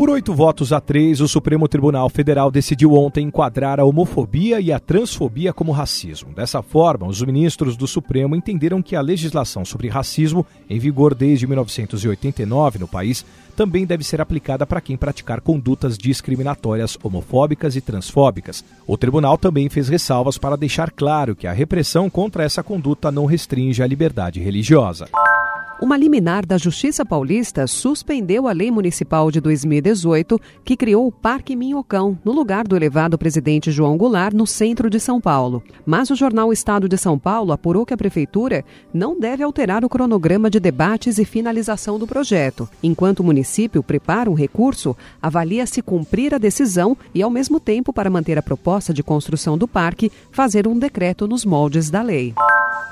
Por oito votos a três, o Supremo Tribunal Federal decidiu ontem enquadrar a homofobia e a transfobia como racismo. Dessa forma, os ministros do Supremo entenderam que a legislação sobre racismo, em vigor desde 1989 no país, também deve ser aplicada para quem praticar condutas discriminatórias homofóbicas e transfóbicas. O tribunal também fez ressalvas para deixar claro que a repressão contra essa conduta não restringe a liberdade religiosa. Uma liminar da Justiça Paulista suspendeu a lei municipal de 2018 que criou o Parque Minhocão, no lugar do elevado presidente João Goulart, no centro de São Paulo. Mas o jornal Estado de São Paulo apurou que a prefeitura não deve alterar o cronograma de debates e finalização do projeto. Enquanto o município prepara um recurso, avalia se cumprir a decisão e, ao mesmo tempo, para manter a proposta de construção do parque, fazer um decreto nos moldes da lei.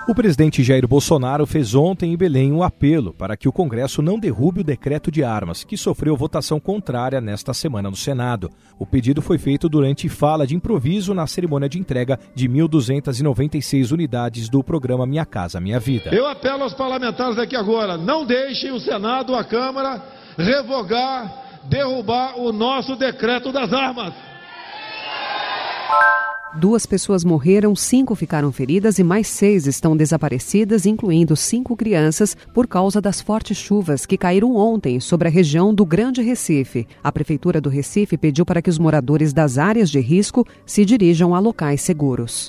O presidente Jair Bolsonaro fez ontem em Belém um apelo para que o Congresso não derrube o decreto de armas, que sofreu votação contrária nesta semana no Senado. O pedido foi feito durante fala de improviso na cerimônia de entrega de 1.296 unidades do programa Minha Casa Minha Vida. Eu apelo aos parlamentares aqui agora: não deixem o Senado, a Câmara, revogar, derrubar o nosso decreto das armas. Duas pessoas morreram, cinco ficaram feridas e mais seis estão desaparecidas, incluindo cinco crianças, por causa das fortes chuvas que caíram ontem sobre a região do Grande Recife. A Prefeitura do Recife pediu para que os moradores das áreas de risco se dirijam a locais seguros.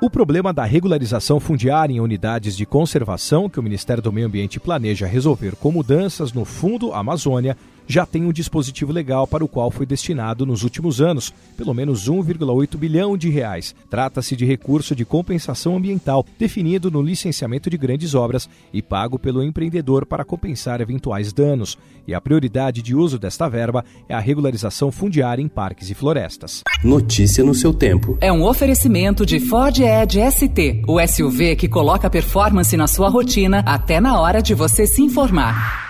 O problema da regularização fundiária em unidades de conservação que o Ministério do Meio Ambiente planeja resolver com mudanças no Fundo Amazônia já tem um dispositivo legal para o qual foi destinado nos últimos anos pelo menos 1,8 bilhão de reais. Trata-se de recurso de compensação ambiental definido no licenciamento de grandes obras e pago pelo empreendedor para compensar eventuais danos. E a prioridade de uso desta verba é a regularização fundiária em parques e florestas. Notícia no seu tempo. É um oferecimento de Ford Edge ST, o SUV que coloca performance na sua rotina até na hora de você se informar.